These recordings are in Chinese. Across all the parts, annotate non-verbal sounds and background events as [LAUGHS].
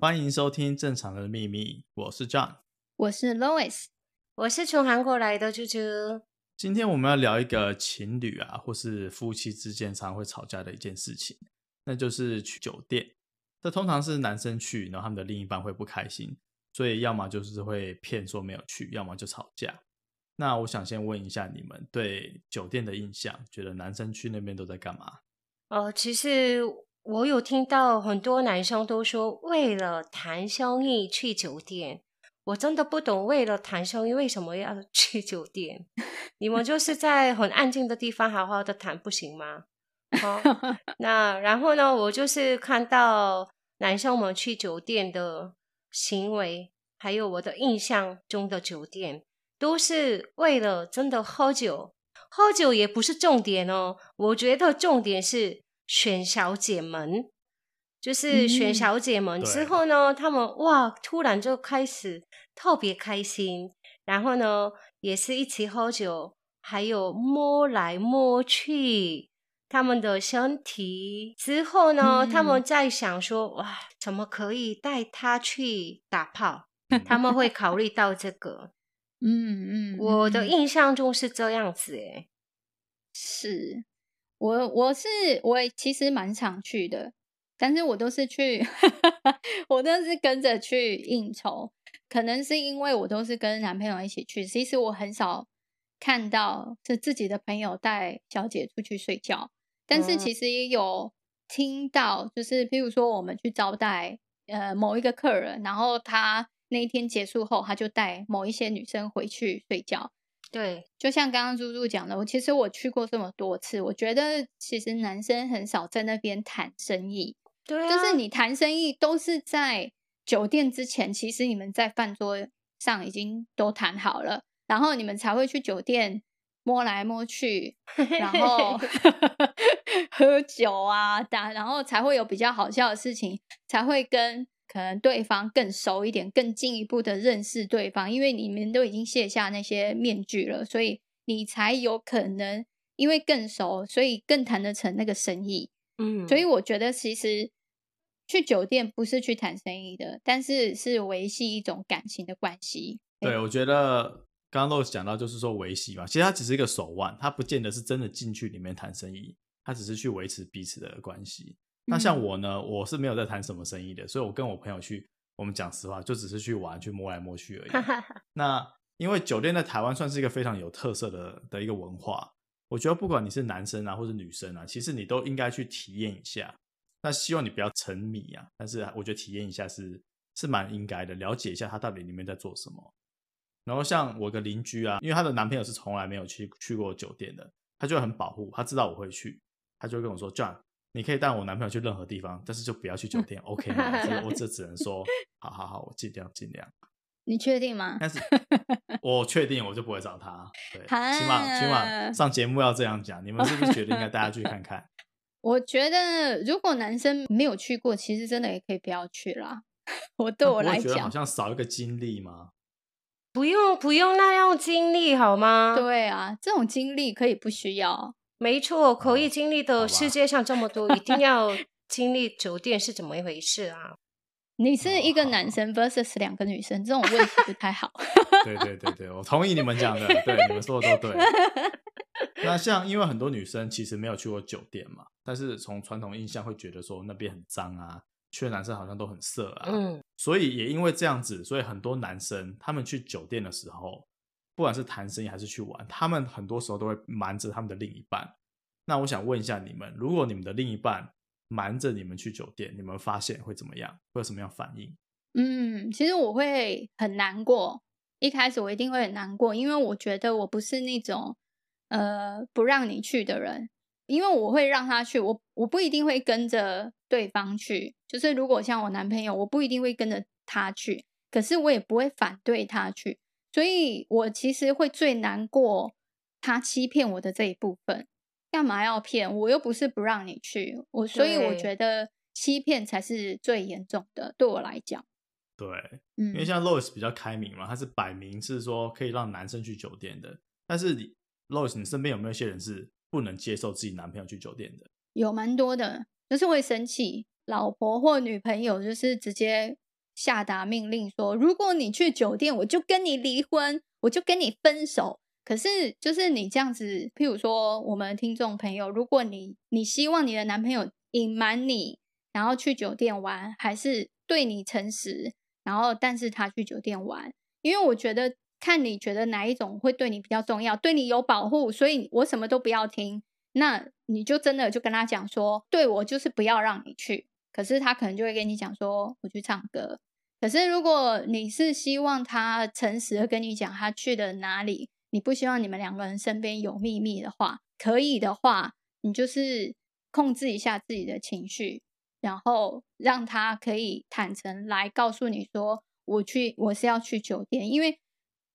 欢迎收听《正常的秘密》，我是 John，我是 Lois，我是从韩国来的猪猪。今天我们要聊一个情侣啊，或是夫妻之间常会吵架的一件事情，那就是去酒店。这通常是男生去，然后他们的另一半会不开心，所以要么就是会骗说没有去，要么就吵架。那我想先问一下你们对酒店的印象，觉得男生去那边都在干嘛？哦，其实我有听到很多男生都说为了谈生意去酒店。我真的不懂，为了谈生意为什么要 [LAUGHS] 去酒店？你们就是在很安静的地方好好的谈，不行吗？好，[LAUGHS] 那然后呢？我就是看到男生们去酒店的行为，还有我的印象中的酒店，都是为了真的喝酒。喝酒也不是重点哦，我觉得重点是选小姐们。就是选小姐们之后呢，嗯、他们哇，突然就开始特别开心，然后呢，也是一起喝酒，还有摸来摸去他们的身体。之后呢，嗯、他们在想说，哇，怎么可以带他去打炮？[LAUGHS] 他们会考虑到这个。嗯嗯，我的印象中是这样子诶，是我我是我其实蛮常去的。但是我都是去，[LAUGHS] 我都是跟着去应酬，可能是因为我都是跟男朋友一起去。其实我很少看到是自己的朋友带小姐出去睡觉，但是其实也有听到，就是譬如说我们去招待呃某一个客人，然后他那一天结束后，他就带某一些女生回去睡觉。对，就像刚刚猪猪讲的，我其实我去过这么多次，我觉得其实男生很少在那边谈生意。对啊，就是你谈生意都是在酒店之前，其实你们在饭桌上已经都谈好了，然后你们才会去酒店摸来摸去，[LAUGHS] 然后 [LAUGHS] 喝酒啊，打，然后才会有比较好笑的事情，才会跟可能对方更熟一点，更进一步的认识对方，因为你们都已经卸下那些面具了，所以你才有可能因为更熟，所以更谈得成那个生意。嗯，所以我觉得其实。去酒店不是去谈生意的，但是是维系一种感情的关系。对，我觉得刚刚 Lois 讲到，就是说维系嘛，其实它只是一个手腕，它不见得是真的进去里面谈生意，它只是去维持彼此的关系。那像我呢，我是没有在谈什么生意的，所以我跟我朋友去，我们讲实话，就只是去玩，去摸来摸去而已。[LAUGHS] 那因为酒店在台湾算是一个非常有特色的的一个文化，我觉得不管你是男生啊，或是女生啊，其实你都应该去体验一下。那希望你不要沉迷啊，但是我觉得体验一下是是蛮应该的，了解一下他到底里面在做什么。然后像我个邻居啊，因为她的男朋友是从来没有去去过酒店的，他就很保护，他知道我会去，他就会跟我说：“John，你可以带我男朋友去任何地方，但是就不要去酒店，OK 吗？”所 [LAUGHS] 以我这只能说：“好好好，我尽量尽量。”你确定吗？但是 [LAUGHS] 我确定，我就不会找他。对，起码起码上节目要这样讲，你们是不是觉得应该大家去看看？[LAUGHS] 我觉得，如果男生没有去过，其实真的也可以不要去啦。我对我来讲，好像少一个经历吗？不用，不用那样经历好吗？对啊，这种经历可以不需要。没错，可以经历的世界上这么多，哦、一定 [LAUGHS] 要经历酒店是怎么一回事啊？你是一个男生 versus 两个女生，这种问题不太好。[LAUGHS] 对对对对，我同意你们讲的，对，你们说的都对。[LAUGHS] 那像因为很多女生其实没有去过酒店嘛，但是从传统印象会觉得说那边很脏啊，去的男生好像都很色啊，嗯，所以也因为这样子，所以很多男生他们去酒店的时候，不管是谈生意还是去玩，他们很多时候都会瞒着他们的另一半。那我想问一下你们，如果你们的另一半瞒着你们去酒店，你们发现会怎么样？会有什么样反应？嗯，其实我会很难过，一开始我一定会很难过，因为我觉得我不是那种。呃，不让你去的人，因为我会让他去，我我不一定会跟着对方去。就是如果像我男朋友，我不一定会跟着他去，可是我也不会反对他去。所以我其实会最难过他欺骗我的这一部分。干嘛要骗？我又不是不让你去，我所以我觉得欺骗才是最严重的，对我来讲。对，嗯，因为像 Lois 比较开明嘛，他是摆明是说可以让男生去酒店的，但是你。Lois，你身边有没有一些人是不能接受自己男朋友去酒店的？有蛮多的，就是会生气，老婆或女朋友就是直接下达命令说，如果你去酒店，我就跟你离婚，我就跟你分手。可是，就是你这样子，譬如说，我们听众朋友，如果你你希望你的男朋友隐瞒你，然后去酒店玩，还是对你诚实，然后但是他去酒店玩，因为我觉得看你觉得哪一种会对你比较重要，对你有保护，所以我什么都不要听，那你就真的就跟他讲说，对，我就是不要让你去。可是他可能就会跟你讲说，我去唱歌。可是如果你是希望他诚实的跟你讲他去的哪里。你不希望你们两个人身边有秘密的话，可以的话，你就是控制一下自己的情绪，然后让他可以坦诚来告诉你说，我去，我是要去酒店，因为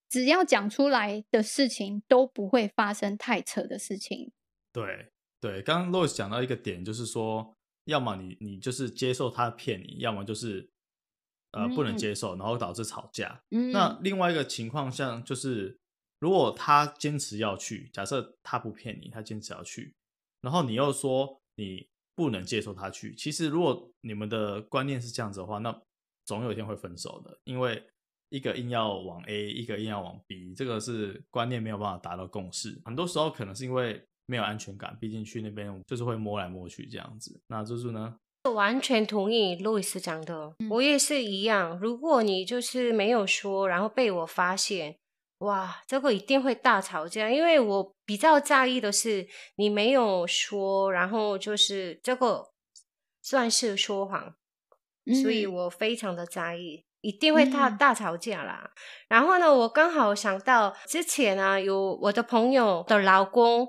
只要讲出来的事情都不会发生太扯的事情。对对，刚刚 Lois 讲到一个点，就是说，要么你你就是接受他骗你，要么就是呃不能接受，然后导致吵架。嗯，那另外一个情况像就是。如果他坚持要去，假设他不骗你，他坚持要去，然后你又说你不能接受他去，其实如果你们的观念是这样子的话，那总有一天会分手的，因为一个硬要往 A，一个硬要往 B，这个是观念没有办法达到共识。很多时候可能是因为没有安全感，毕竟去那边就是会摸来摸去这样子。那猪猪呢？我完全同意路易斯讲的，我也是一样。如果你就是没有说，然后被我发现。哇，这个一定会大吵架，因为我比较在意的是你没有说，然后就是这个算是说谎，嗯、所以我非常的在意，一定会大、嗯、大吵架啦。然后呢，我刚好想到之前啊，有我的朋友的老公，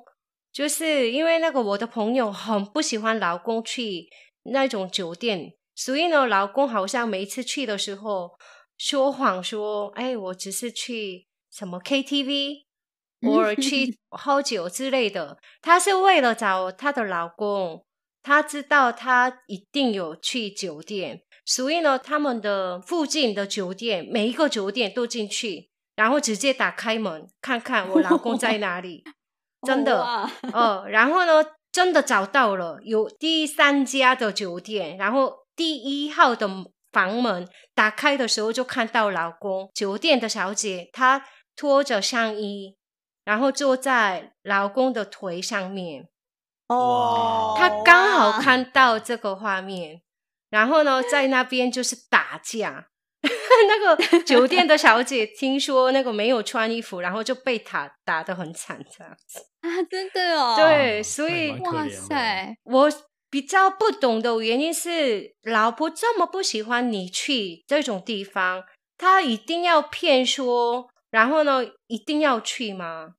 就是因为那个我的朋友很不喜欢老公去那种酒店，所以呢，老公好像每一次去的时候说谎说，哎，我只是去。什么 KTV，或者去喝酒之类的，她是为了找她的老公，她知道他一定有去酒店，所以呢，他们的附近的酒店每一个酒店都进去，然后直接打开门看看我老公在哪里，[LAUGHS] 真的。哦，哦，然后呢，真的找到了，有第三家的酒店，然后第一号的房门打开的时候就看到老公，酒店的小姐她。拖着上衣，然后坐在老公的腿上面。哦，她刚好看到这个画面，然后呢，在那边就是打架。[LAUGHS] 那个酒店的小姐听说那个没有穿衣服，然后就被打打得很惨，这样子啊，真的哦。对，所以哇塞，我比较不懂的原因是，老婆这么不喜欢你去这种地方，她一定要骗说。然后呢，一定要去吗？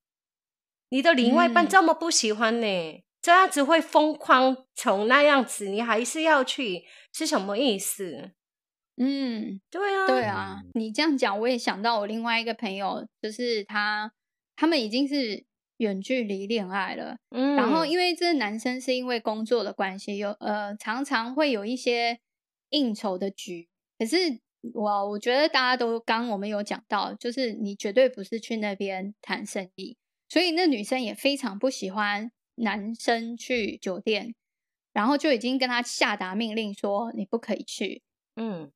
你的另外一半这么不喜欢呢？嗯、这样子会疯狂成那样子，你还是要去，是什么意思？嗯，对啊，对啊。你这样讲，我也想到我另外一个朋友，就是他，他们已经是远距离恋爱了。嗯，然后因为这个男生是因为工作的关系，有呃常常会有一些应酬的局，可是。我我觉得大家都刚我们有讲到，就是你绝对不是去那边谈生意，所以那女生也非常不喜欢男生去酒店，然后就已经跟他下达命令说你不可以去。嗯，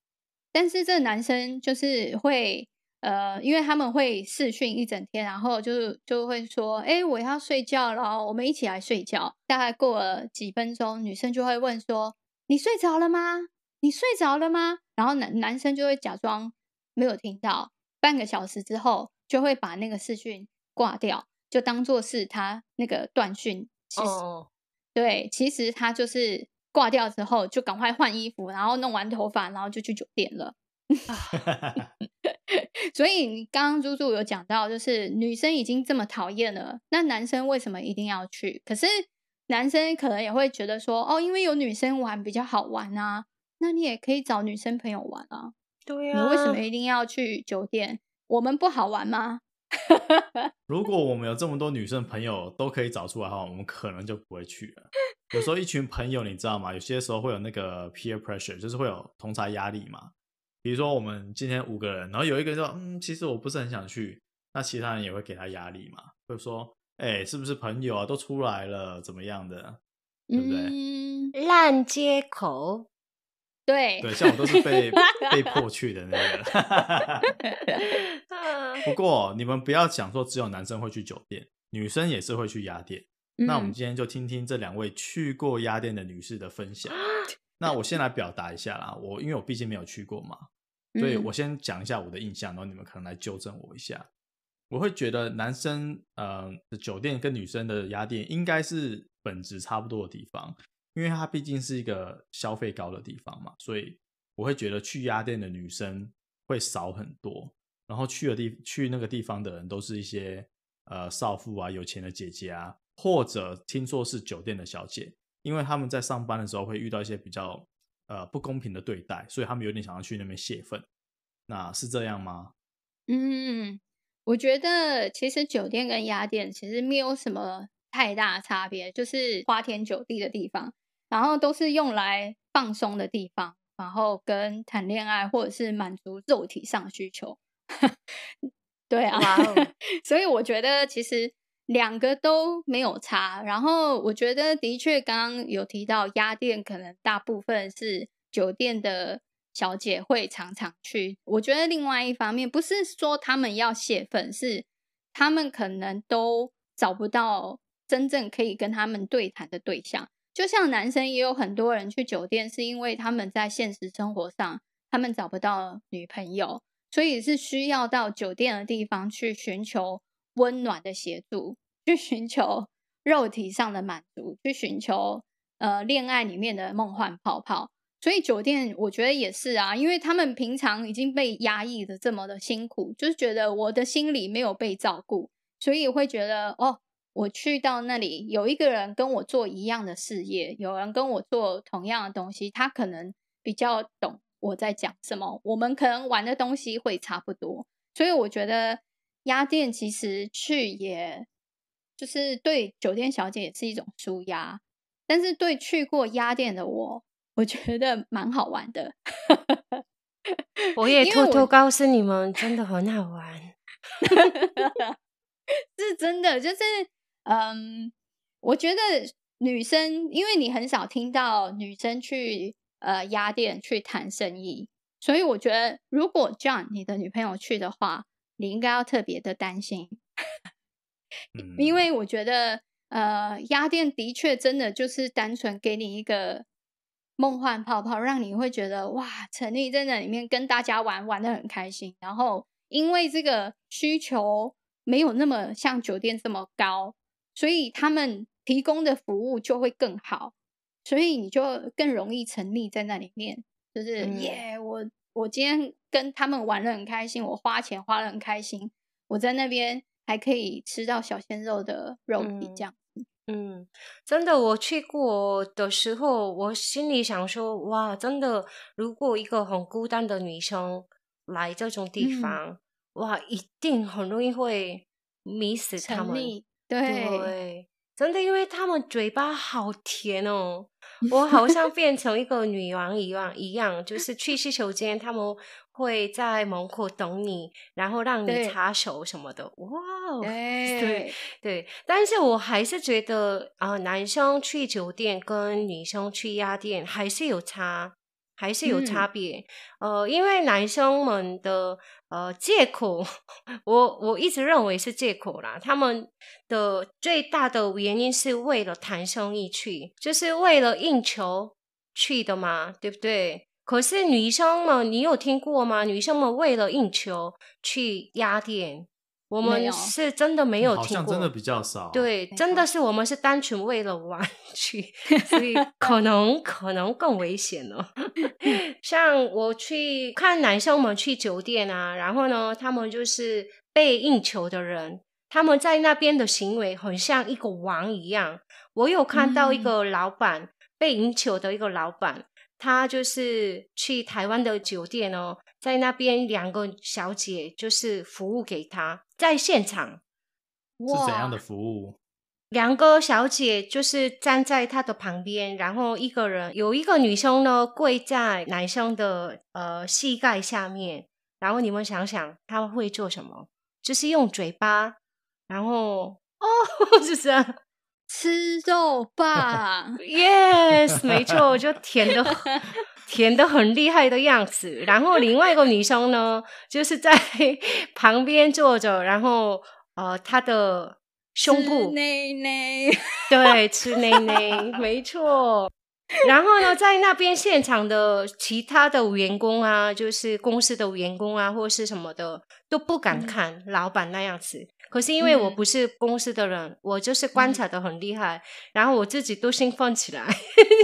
但是这男生就是会呃，因为他们会视讯一整天，然后就就会说，哎，我要睡觉了，我们一起来睡觉。大概过了几分钟，女生就会问说，你睡着了吗？你睡着了吗？然后男男生就会假装没有听到，半个小时之后就会把那个视讯挂掉，就当做是他那个断讯。其实，oh. 对，其实他就是挂掉之后就赶快换衣服，然后弄完头发，然后就去酒店了。[LAUGHS] 所以你刚刚猪猪有讲到，就是女生已经这么讨厌了，那男生为什么一定要去？可是男生可能也会觉得说，哦，因为有女生玩比较好玩啊。那你也可以找女生朋友玩啊。对啊，你为什么一定要去酒店？我们不好玩吗？[LAUGHS] 如果我们有这么多女生朋友都可以找出来的话，我们可能就不会去了。有时候一群朋友，你知道吗？有些时候会有那个 peer pressure，就是会有同侪压力嘛。比如说我们今天五个人，然后有一个人说：“嗯，其实我不是很想去。”那其他人也会给他压力嘛，会说：“哎、欸，是不是朋友啊？都出来了，怎么样的？对不对？”嗯，烂借口。对对，像我都是被 [LAUGHS] 被迫去的那个。[LAUGHS] 不过你们不要想说只有男生会去酒店，女生也是会去雅店。嗯、那我们今天就听听这两位去过鸭店的女士的分享。那我先来表达一下啦，我因为我毕竟没有去过嘛，所以我先讲一下我的印象，然后你们可能来纠正我一下。我会觉得男生呃的酒店跟女生的鸭店应该是本质差不多的地方，因为它毕竟是一个消费高的地方嘛，所以我会觉得去鸭店的女生会少很多，然后去的地去那个地方的人都是一些呃少妇啊、有钱的姐姐啊。或者听说是酒店的小姐，因为他们在上班的时候会遇到一些比较呃不公平的对待，所以他们有点想要去那边泄愤。那是这样吗？嗯，我觉得其实酒店跟鸭店其实没有什么太大差别，就是花天酒地的地方，然后都是用来放松的地方，然后跟谈恋爱或者是满足肉体上需求。[LAUGHS] 对啊. [LAUGHS] 所以我觉得其实。两个都没有差，然后我觉得的确，刚刚有提到鸭店，可能大部分是酒店的小姐会常常去。我觉得另外一方面，不是说他们要泄愤，是他们可能都找不到真正可以跟他们对谈的对象。就像男生也有很多人去酒店，是因为他们在现实生活上他们找不到女朋友，所以是需要到酒店的地方去寻求温暖的协助。去寻求肉体上的满足，去寻求呃恋爱里面的梦幻泡泡。所以酒店我觉得也是啊，因为他们平常已经被压抑的这么的辛苦，就是觉得我的心里没有被照顾，所以会觉得哦，我去到那里有一个人跟我做一样的事业，有人跟我做同样的东西，他可能比较懂我在讲什么，我们可能玩的东西会差不多。所以我觉得压店其实去也。就是对酒店小姐也是一种舒压，但是对去过鸭店的我，我觉得蛮好玩的。[LAUGHS] 我也偷偷告诉你们，真的很好玩，[LAUGHS] 是真的。就是嗯，我觉得女生，因为你很少听到女生去呃鸭店去谈生意，所以我觉得如果 John 你的女朋友去的话，你应该要特别的担心。[LAUGHS] 因为我觉得，呃，压店的确真的就是单纯给你一个梦幻泡泡，让你会觉得哇，沉溺在那里面跟大家玩，玩的很开心。然后，因为这个需求没有那么像酒店这么高，所以他们提供的服务就会更好，所以你就更容易成立在那里面。就是耶，我我今天跟他们玩的很开心，我花钱花的很开心，我在那边。还可以吃到小鲜肉的肉体，这样子。嗯，真的，我去过的时候，我心里想说，哇，真的，如果一个很孤单的女生来这种地方，嗯、哇，一定很容易会迷死他们。对，对，真的，因为他们嘴巴好甜哦，[LAUGHS] 我好像变成一个女王一样，一样，就是去洗手间，他们。会在门口等你，然后让你擦手什么的。哇哦，[LAUGHS] 对对对，但是我还是觉得啊、呃，男生去酒店跟女生去夜店还是有差，还是有差别。嗯、呃，因为男生们的呃借口，我我一直认为是借口啦。他们的最大的原因是为了谈生意去，就是为了应酬去的嘛，对不对？可是女生们，你有听过吗？女生们为了应酬去压店，我们是真的没有听过，好像真的比较少。对，真的是我们是单纯为了玩去，[LAUGHS] 所以可能可能更危险了。[LAUGHS] 像我去看男生们去酒店啊，然后呢，他们就是被应酬的人，他们在那边的行为很像一个王一样。我有看到一个老板、嗯、被应酬的一个老板。他就是去台湾的酒店哦，在那边两个小姐就是服务给他，在现场。是怎样的服务？两个小姐就是站在他的旁边，然后一个人有一个女生呢跪在男生的呃膝盖下面，然后你们想想他会做什么？就是用嘴巴，然后哦，[LAUGHS] 就这样。吃肉吧，Yes，没错，就甜的舔的很厉害的样子，然后另外一个女生呢，[LAUGHS] 就是在 [LAUGHS] 旁边坐着，然后呃，她的胸部，内内，对，吃内内，[LAUGHS] 没错。然后呢，在那边现场的其他的员工啊，就是公司的员工啊，或是什么的，都不敢看老板那样子。可是因为我不是公司的人，嗯、我就是观察的很厉害，嗯、然后我自己都兴奋起来。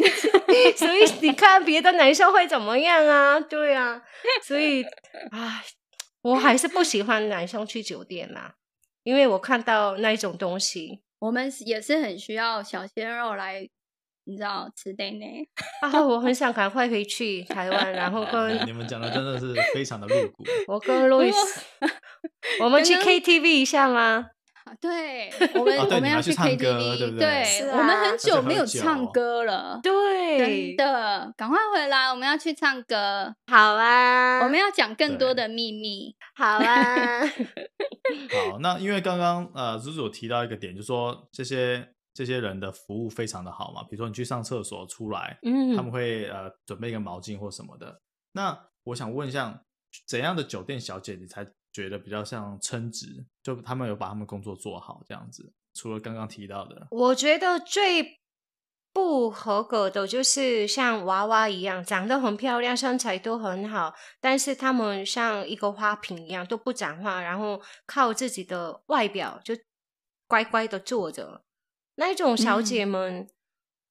[LAUGHS] 所以你看别的男生会怎么样啊？对啊，所以唉，我还是不喜欢男生去酒店啦，因为我看到那一种东西，我们也是很需要小鲜肉来。你知道吃的呢？[LAUGHS] 啊，我很想赶快回去台湾，然后跟你们讲的真的是非常的露骨。[LAUGHS] 我跟路易斯，我们去 KTV 一下吗？对，我们我们要去 KTV，对不对？我们很久没有唱歌了，对，真的，赶快回来，我们要去唱歌。好啊，我们要讲更多的秘密。好啊，[LAUGHS] 好，那因为刚刚呃，朱主提到一个点，就是说这些。这些人的服务非常的好嘛，比如说你去上厕所出来，嗯，他们会呃准备一个毛巾或什么的。那我想问一下，怎样的酒店小姐你才觉得比较像称职？就他们有把他们工作做好这样子？除了刚刚提到的，我觉得最不合格的就是像娃娃一样，长得很漂亮，身材都很好，但是他们像一个花瓶一样都不讲话，然后靠自己的外表就乖乖的坐着。那种小姐们，嗯、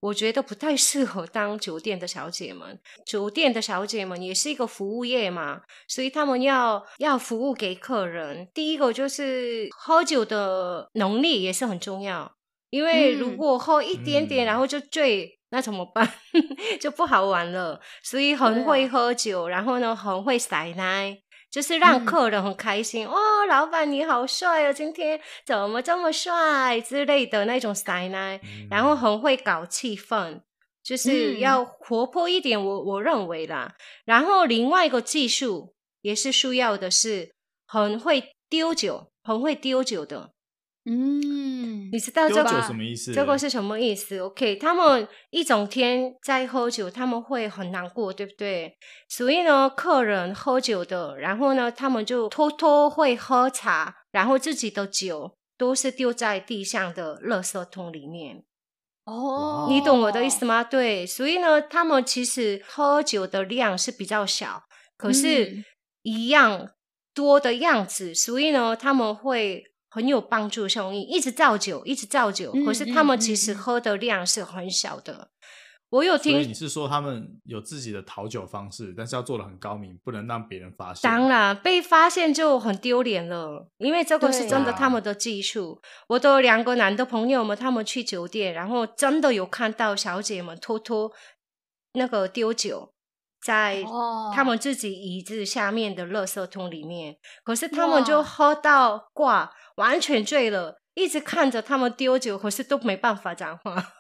我觉得不太适合当酒店的小姐们。酒店的小姐们也是一个服务业嘛，所以他们要要服务给客人。第一个就是喝酒的能力也是很重要，因为如果喝一点点然后就醉，嗯、那怎么办？[LAUGHS] 就不好玩了。所以很会喝酒，啊、然后呢，很会塞奶。就是让客人很开心，哦，老板你好帅哦，今天怎么这么帅之类的那种塞奶，嗯、然后很会搞气氛，就是要活泼一点，我我认为啦。然后另外一个技术也是需要的是很会丢酒，很会丢酒的。嗯，你知道这个什么意思？这个是什么意思？OK，他们一整天在喝酒，他们会很难过，对不对？所以呢，客人喝酒的，然后呢，他们就偷偷会喝茶，然后自己的酒都是丢在地上的垃圾桶里面。哦，你懂我的意思吗？对，所以呢，他们其实喝酒的量是比较小，可是一样多的样子，嗯、所以呢，他们会。很有帮助，生意一直造酒，一直造酒。嗯、可是他们其实喝的量是很小的。嗯、我有听，所以你是说他们有自己的讨酒方式，但是要做的很高明，不能让别人发现。当然，被发现就很丢脸了，因为这个是真的他们的技术。啊、我的两个男的朋友们，他们去酒店，然后真的有看到小姐们偷偷那个丢酒。在他们自己椅子下面的垃圾桶里面，可是他们就喝到挂，完全醉了，一直看着他们丢酒，可是都没办法讲话。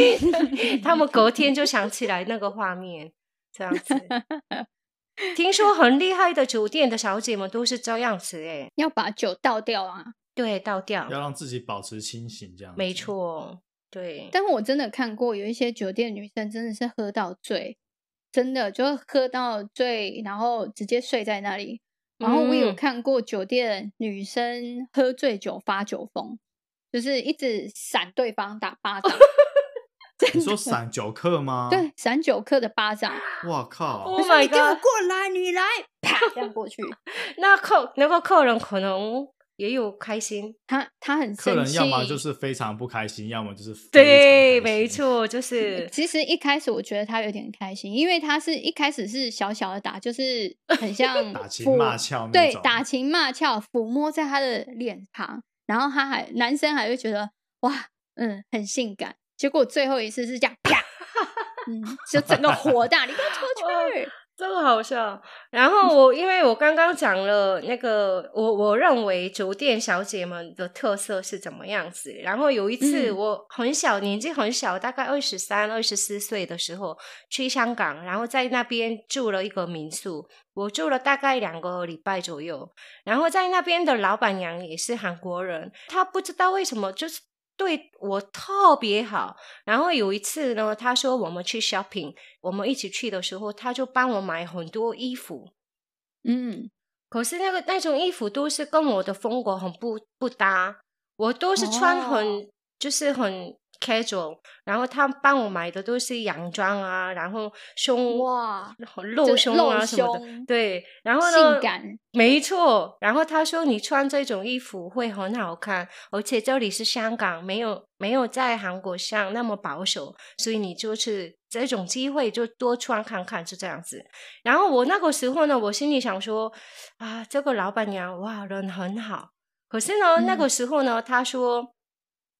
[LAUGHS] 他们隔天就想起来那个画面，这样子。[LAUGHS] 听说很厉害的酒店的小姐们都是这样子，哎，要把酒倒掉啊，对，倒掉，要让自己保持清醒，这样。没错，对。但我真的看过有一些酒店女生真的是喝到醉。真的就喝到醉，然后直接睡在那里。然后我有看过酒店女生喝醉酒发酒疯，就是一直闪对方打巴掌。[LAUGHS] 你说闪酒客吗？对，闪酒客的巴掌。哇靠！Oh my [LAUGHS] God！你给我过来，你来，啪，这样过去。[LAUGHS] 那客那个客人可能。也有开心，他他很生气。客人要么就是非常不开心，要么就是对，没错，就是。其实一开始我觉得他有点开心，因为他是一开始是小小的打，就是很像 [LAUGHS] 打情骂俏，对，打情骂俏，抚摸在他的脸庞，然后他还男生还会觉得哇，嗯，很性感。结果最后一次是这样啪，嗯，就整个火大，你给我出去。这个好笑，然后我因为我刚刚讲了那个，我我认为酒店小姐们的特色是怎么样子。然后有一次我很小，年纪很小，大概二十三、二十四岁的时候去香港，然后在那边住了一个民宿，我住了大概两个礼拜左右。然后在那边的老板娘也是韩国人，她不知道为什么就是对我特别好。然后有一次呢，他说我们去 shopping，我们一起去的时候，他就帮我买很多衣服。嗯，可是那个那种衣服都是跟我的风格很不不搭，我都是穿很、哦、就是很。casual，然后他帮我买的都是洋装啊，然后胸哇露胸啊什么的，对，然后呢，性感，没错。然后他说你穿这种衣服会很好看，而且这里是香港，没有没有在韩国像那么保守，所以你就是这种机会就多穿看看，就这样子。然后我那个时候呢，我心里想说啊，这个老板娘哇人很好，可是呢，嗯、那个时候呢，他说。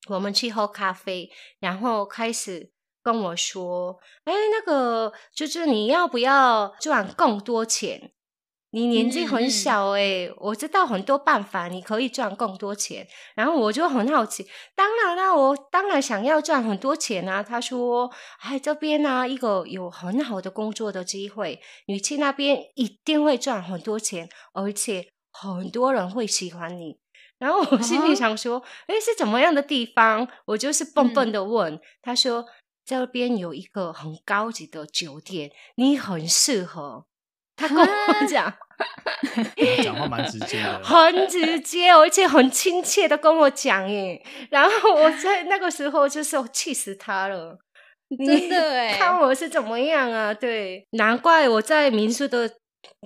我们去喝咖啡，然后开始跟我说：“哎，那个就是你要不要赚更多钱？你年纪很小，哎，我知道很多办法，你可以赚更多钱。”然后我就很好奇，当然啦，我当然想要赚很多钱啊。他说：“哎，这边呢，一个有很好的工作的机会，你去那边一定会赚很多钱，而且很多人会喜欢你。”然后我心里想说，哎、uh -huh.，是怎么样的地方？我就是笨笨的问、嗯、他说，这边有一个很高级的酒店，你很适合。他跟我讲，[LAUGHS] 讲话蛮直接的，很直接，而且很亲切的跟我讲耶。然后我在那个时候就是气死他了，真的哎，看我是怎么样啊？对，难怪我在民宿的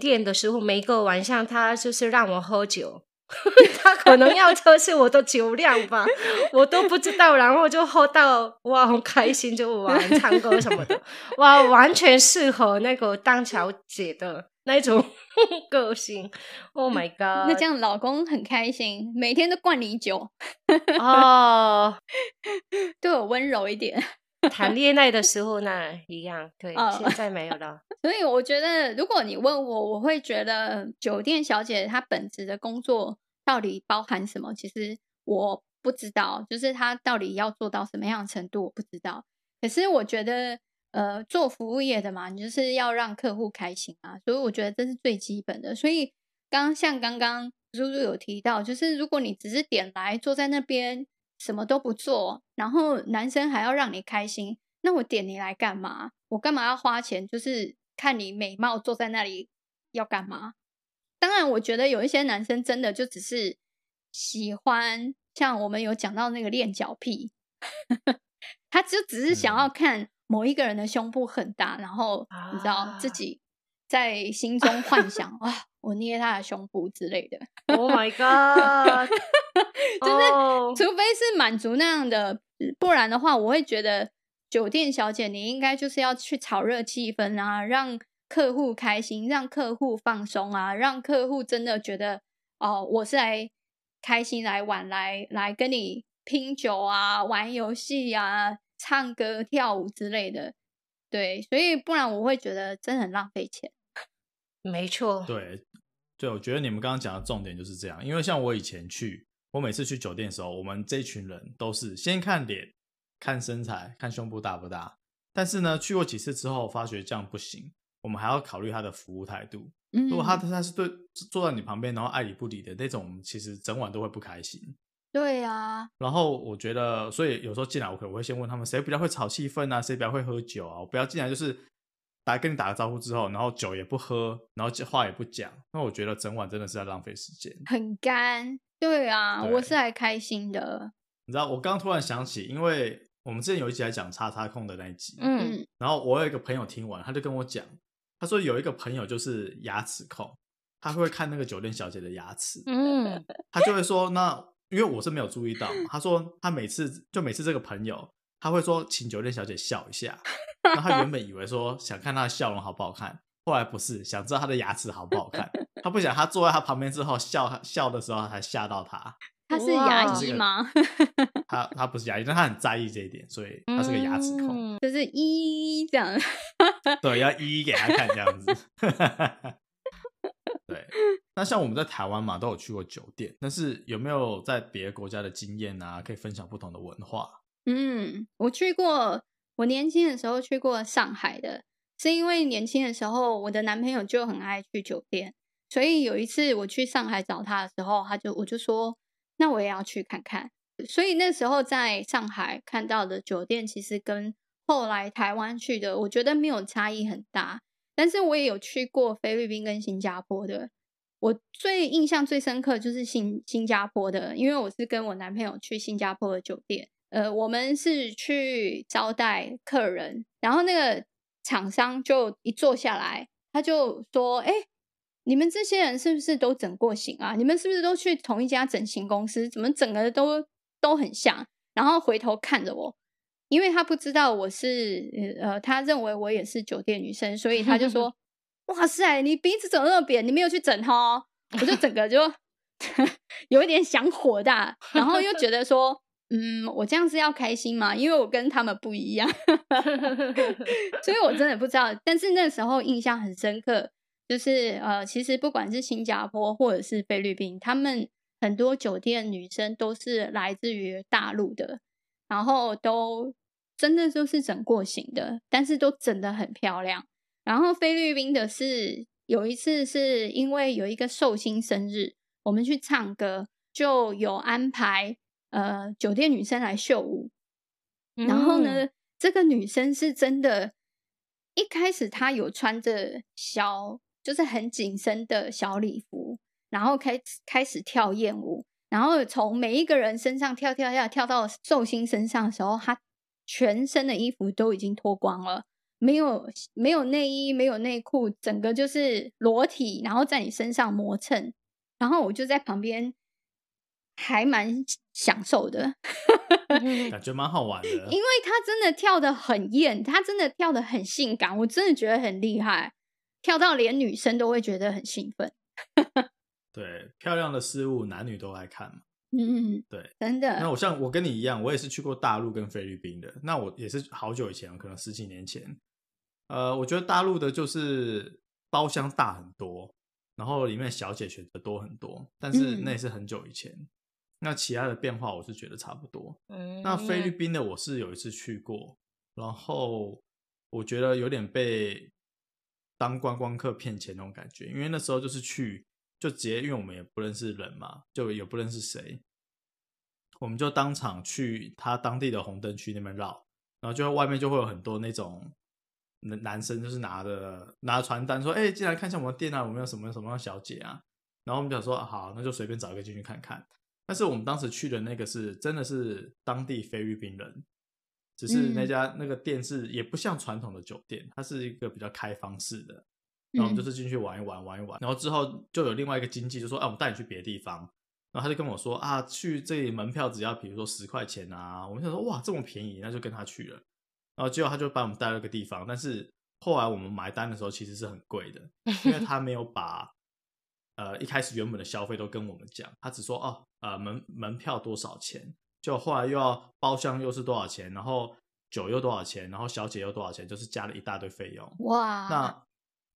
店的时候，每个晚上他就是让我喝酒。他 [LAUGHS] 可能要测试我的酒量吧，我都不知道。然后就喝到哇，很开心，就玩唱歌什么的，[LAUGHS] 哇，完全适合那个当小姐的那种 [LAUGHS] 个性。Oh my god！那这样老公很开心，每天都灌你酒哦，对我温柔一点。谈恋爱的时候那一样，[LAUGHS] 对，oh. 现在没有 [LAUGHS] 了。所以我觉得，如果你问我，我会觉得酒店小姐她本职的工作到底包含什么？其实我不知道，就是她到底要做到什么样的程度，我不知道。可是我觉得，呃，做服务业的嘛，你就是要让客户开心啊，所以我觉得这是最基本的。所以刚像刚刚叔叔有提到，就是如果你只是点来坐在那边什么都不做，然后男生还要让你开心，那我点你来干嘛？我干嘛要花钱？就是。看你美貌坐在那里要干嘛？当然，我觉得有一些男生真的就只是喜欢，像我们有讲到那个练脚癖，[LAUGHS] 他就只是想要看某一个人的胸部很大，然后你知道自己在心中幻想啊，我捏他的胸部之类的。Oh my god！[LAUGHS] 就是除非是满足那样的，不然的话，我会觉得。酒店小姐，你应该就是要去炒热气氛啊，让客户开心，让客户放松啊，让客户真的觉得哦，我是来开心来玩，来来跟你拼酒啊，玩游戏啊，唱歌跳舞之类的。对，所以不然我会觉得真的很浪费钱。没错，对对，我觉得你们刚刚讲的重点就是这样，因为像我以前去，我每次去酒店的时候，我们这群人都是先看脸。看身材，看胸部大不大，但是呢，去过几次之后，发觉这样不行。我们还要考虑他的服务态度。嗯，如果他他是对坐在你旁边，然后爱理不理的那种，其实整晚都会不开心。对呀、啊。然后我觉得，所以有时候进来，我可能会先问他们谁比较会炒气氛啊，谁比较会喝酒啊。我不要进来就是打跟你打个招呼之后，然后酒也不喝，然后话也不讲。那我觉得整晚真的是在浪费时间，很干。对啊，对我是来开心的。你知道，我刚突然想起，因为。我们之前有一集来讲叉叉控的那一集，嗯，然后我有一个朋友听完，他就跟我讲，他说有一个朋友就是牙齿控，他会看那个酒店小姐的牙齿，嗯，他就会说，那因为我是没有注意到，他说他每次就每次这个朋友他会说请酒店小姐笑一下，[LAUGHS] 然后他原本以为说想看她的笑容好不好看，后来不是想知道他的牙齿好不好看，他不想他坐在他旁边之后笑笑的时候才吓到他。他是牙医吗？[LAUGHS] 他他不是牙医，但他很在意这一点，所以他是个牙齿控，嗯、就是一这样。对，[LAUGHS] 要一一给他看这样子。[LAUGHS] 对，那像我们在台湾嘛，都有去过酒店，但是有没有在别的国家的经验啊？可以分享不同的文化？嗯，我去过，我年轻的时候去过上海的，是因为年轻的时候我的男朋友就很爱去酒店，所以有一次我去上海找他的时候，他就我就说。那我也要去看看，所以那时候在上海看到的酒店，其实跟后来台湾去的，我觉得没有差异很大。但是我也有去过菲律宾跟新加坡的，我最印象最深刻就是新新加坡的，因为我是跟我男朋友去新加坡的酒店，呃，我们是去招待客人，然后那个厂商就一坐下来，他就说：“哎，你们这些人是不是都整过型啊？你们是不是都去同一家整形公司？怎么整个都都很像？”然后回头看着我。因为他不知道我是呃，他认为我也是酒店女生，所以他就说：[LAUGHS] “哇塞，你鼻子怎么那么扁？你没有去整哦。”我就整个就 [LAUGHS] 有一点想火大，然后又觉得说：“嗯，我这样是要开心吗？因为我跟他们不一样。[LAUGHS] ”所以我真的不知道。但是那时候印象很深刻，就是呃，其实不管是新加坡或者是菲律宾，他们很多酒店女生都是来自于大陆的。然后都真的就是整过型的，但是都整得很漂亮。然后菲律宾的是有一次是因为有一个寿星生日，我们去唱歌，就有安排呃酒店女生来秀舞。然后呢，嗯、这个女生是真的，一开始她有穿着小就是很紧身的小礼服，然后开开始跳艳舞。然后从每一个人身上跳跳跳跳到寿星身上的时候，她全身的衣服都已经脱光了，没有没有内衣，没有内裤，整个就是裸体，然后在你身上磨蹭。然后我就在旁边，还蛮享受的，[LAUGHS] 感觉蛮好玩的。因为他真的跳的很艳，他真的跳的很性感，我真的觉得很厉害，跳到连女生都会觉得很兴奋。[LAUGHS] 对，漂亮的事物，男女都爱看嘛。嗯，对，真的。那我像我跟你一样，我也是去过大陆跟菲律宾的。那我也是好久以前，可能十几年前。呃，我觉得大陆的就是包厢大很多，然后里面小姐选择多很多，但是那也是很久以前。嗯、那其他的变化，我是觉得差不多。嗯，那菲律宾的我是有一次去过，然后我觉得有点被当观光客骗钱那种感觉，因为那时候就是去。就直接，因为我们也不认识人嘛，就也不认识谁，我们就当场去他当地的红灯区那边绕，然后就外面就会有很多那种男男生，就是拿着拿着传单说：“哎、欸，进来看一下我们的店啊，我们有什么什么小姐啊。”然后我们就说：“好，那就随便找一个进去看看。”但是我们当时去的那个是真的是当地菲律宾人，只是那家那个店是也不像传统的酒店，它是一个比较开放式的。然后我们就是进去玩一玩，玩一玩。然后之后就有另外一个经济就说：“哎，我们带你去别的地方。”然后他就跟我说：“啊，去这里门票只要比如说十块钱啊。”我们想说：“哇，这么便宜，那就跟他去了。”然后结果他就把我们带了个地方，但是后来我们买单的时候其实是很贵的，因为他没有把呃一开始原本的消费都跟我们讲，他只说：“哦，呃门门票多少钱？”就后来又要包厢又是多少钱，然后酒又多少钱，然后小姐又多少钱，就是加了一大堆费用。哇，那。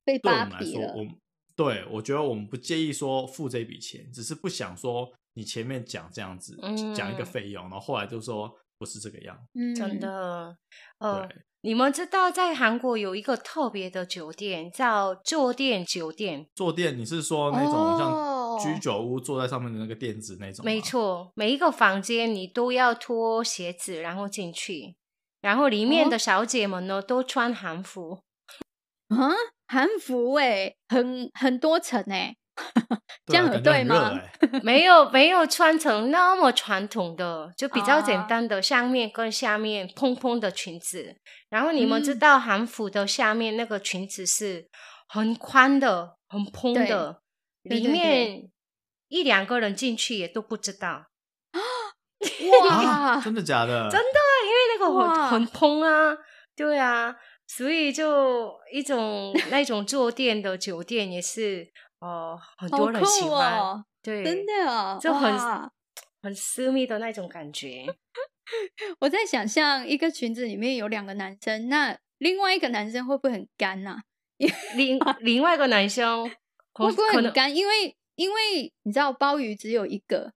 被对我们来说，我对我觉得我们不介意说付这笔钱，只是不想说你前面讲这样子、嗯、讲一个费用，然后后来就说不是这个样。嗯，真的。呃，你们知道在韩国有一个特别的酒店叫坐垫酒店。坐垫，你是说那种像居酒屋坐在上面的那个垫子那种？没错，每一个房间你都要脱鞋子然后进去，然后里面的小姐们呢、哦、都穿韩服。啊？韩服哎、欸，很很多层哎、欸，[LAUGHS] 这样很对吗？对 [LAUGHS] 没有没有穿成那么传统的，就比较简单的上面跟下面蓬蓬的裙子。然后你们知道韩服的下面那个裙子是很宽的、很蓬的，里面一两个人进去也都不知道。[LAUGHS] 哇、啊，真的假的？真的，因为那个很很蓬啊，对啊。所以就一种那种坐垫的酒店也是哦、呃，很多人喜欢，哦、对，真的啊，就很很私密的那种感觉。[LAUGHS] 我在想象一个裙子里面有两个男生，那另外一个男生会不会很干啊？[LAUGHS] 另 [LAUGHS] 另外一个男生会不会很干？因为因为你知道鲍鱼只有一个。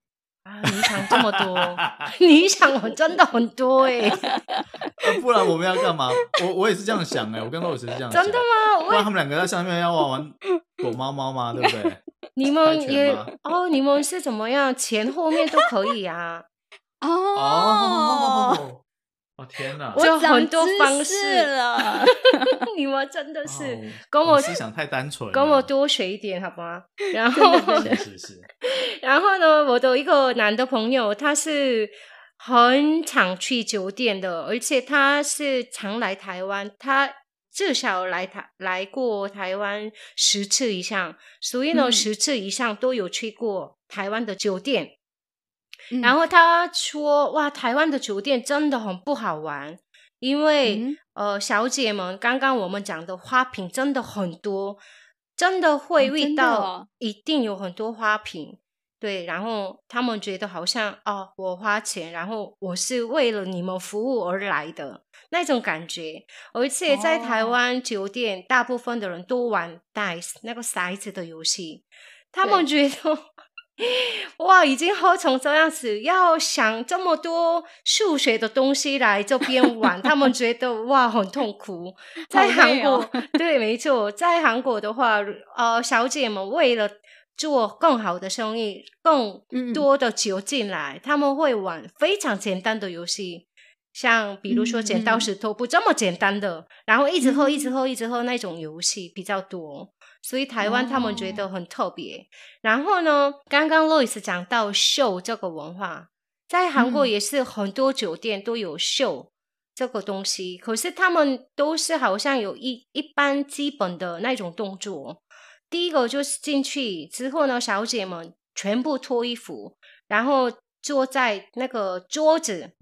啊！你想这么多，[LAUGHS] 你想我真的很多哎、[LAUGHS] 欸，不然我们要干嘛？我我也是这样想哎、欸，我跟罗老师是这样想，真的吗？不然他们两个在下面要玩玩躲猫猫吗？对不对？[LAUGHS] 你们也哦，你们是怎么样？前后面都可以啊？哦。哦天哪！我很多方式。了，[LAUGHS] [LAUGHS] 你们真的是、哦、跟我思想太单纯，跟我多学一点好吗？[LAUGHS] 然后是是是，然后呢，我的一个男的朋友，他是很常去酒店的，而且他是常来台湾，他至少来台来过台湾十次以上，所以呢，嗯、十次以上都有去过台湾的酒店。然后他说：“哇，台湾的酒店真的很不好玩，因为、嗯、呃，小姐们，刚刚我们讲的花瓶真的很多，真的会遇到，一定有很多花瓶。哦、对，然后他们觉得好像哦，我花钱，然后我是为了你们服务而来的那种感觉。而且在台湾酒店，哦、大部分的人都玩 dice 那个骰子的游戏，他们觉得。” [LAUGHS] 哇，已经喝成这样子，要想这么多数学的东西来这边玩，他们觉得哇很痛苦。[LAUGHS] 在韩国，哦、对，没错，在韩国的话，呃，小姐们为了做更好的生意，更多的酒进来，嗯、他们会玩非常简单的游戏，像比如说剪刀石头布这么简单的，嗯、然后一直喝，一直喝，一直喝那种游戏比较多。所以台湾他们觉得很特别。Oh. 然后呢，刚刚 Lois 讲到秀这个文化，在韩国也是很多酒店都有秀这个东西。嗯、可是他们都是好像有一一般基本的那种动作。第一个就是进去之后呢，小姐们全部脱衣服，然后坐在那个桌子，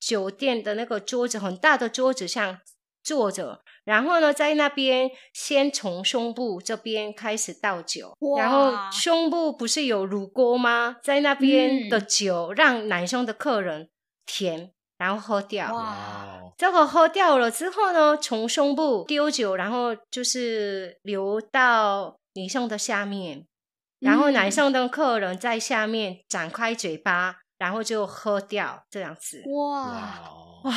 酒店的那个桌子很大的桌子上坐着。然后呢，在那边先从胸部这边开始倒酒，然后胸部不是有乳沟吗？在那边的酒让男生的客人舔，然后喝掉。哇！这个喝掉了之后呢，从胸部丢酒，然后就是流到女生的下面，然后男生的客人在下面展开嘴巴，然后就喝掉，这样子。哇哇！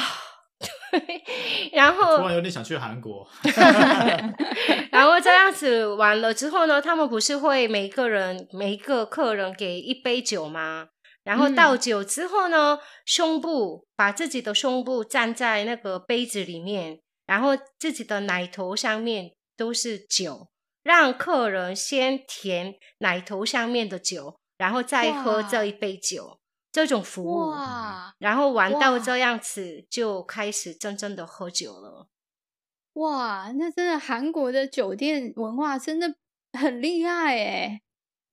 [LAUGHS] 然后突然有点想去韩国。[LAUGHS] 然后这样子完了之后呢，他们不是会每个人每一个客人给一杯酒吗？然后倒酒之后呢，嗯、胸部把自己的胸部站在那个杯子里面，然后自己的奶头上面都是酒，让客人先舔奶头上面的酒，然后再喝这一杯酒。这种服务，哇然后玩到这样子，就开始真正的喝酒了。哇，那真的韩国的酒店文化真的很厉害哎！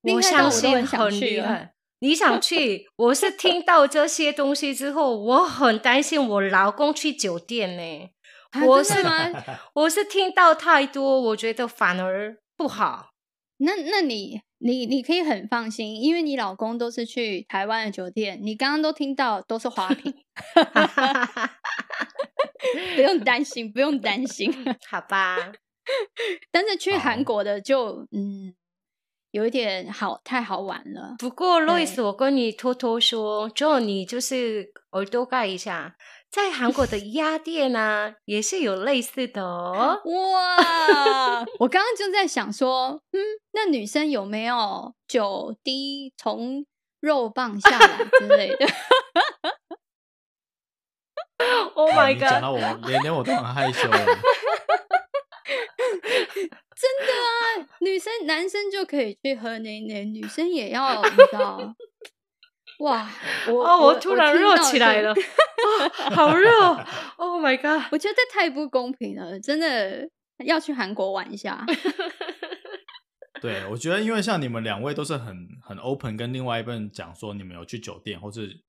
我相信很厉害。你想去？我是听到这些东西之后，我很担心我老公去酒店呢。[LAUGHS] 啊、我是吗？我是听到太多，我觉得反而不好。那那你？你你可以很放心，因为你老公都是去台湾的酒店，你刚刚都听到都是花瓶，[LAUGHS] 不用担心，不用担心，[LAUGHS] 好吧？但是去韩国的就、oh. 嗯，有一点好太好玩了。不过路易斯，我跟你偷偷说，就你就是耳朵盖一下。在韩国的鸭店呢、啊，也是有类似的哦。哇！[LAUGHS] 我刚刚就在想说，嗯，那女生有没有酒滴从肉棒下来之类的？[LAUGHS] Oh my god！讲到我，连连我都很害羞。[LAUGHS] 真的啊，女生男生就可以去喝奶奶，女生也要，你知道。哇！我哦，我突然热起来了，哦、好热！Oh my god！我觉得太不公平了，真的要去韩国玩一下。[LAUGHS] 对，我觉得因为像你们两位都是很很 open，跟另外一半讲说你们有去酒店，或是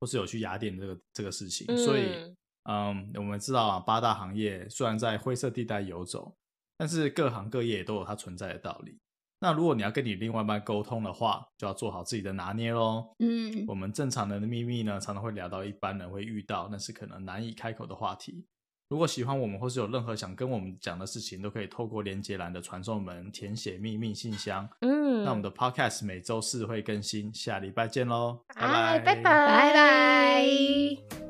或是有去雅典这个这个事情，嗯、所以嗯，我们知道啊，八大行业虽然在灰色地带游走，但是各行各业都有它存在的道理。那如果你要跟你另外一半沟通的话，就要做好自己的拿捏喽。嗯，我们正常人的秘密呢，常常会聊到一般人会遇到，但是可能难以开口的话题。如果喜欢我们，或是有任何想跟我们讲的事情，都可以透过连结栏的传送门填写秘密信箱。嗯，那我们的 Podcast 每周四会更新，下礼拜见喽，拜拜，拜拜。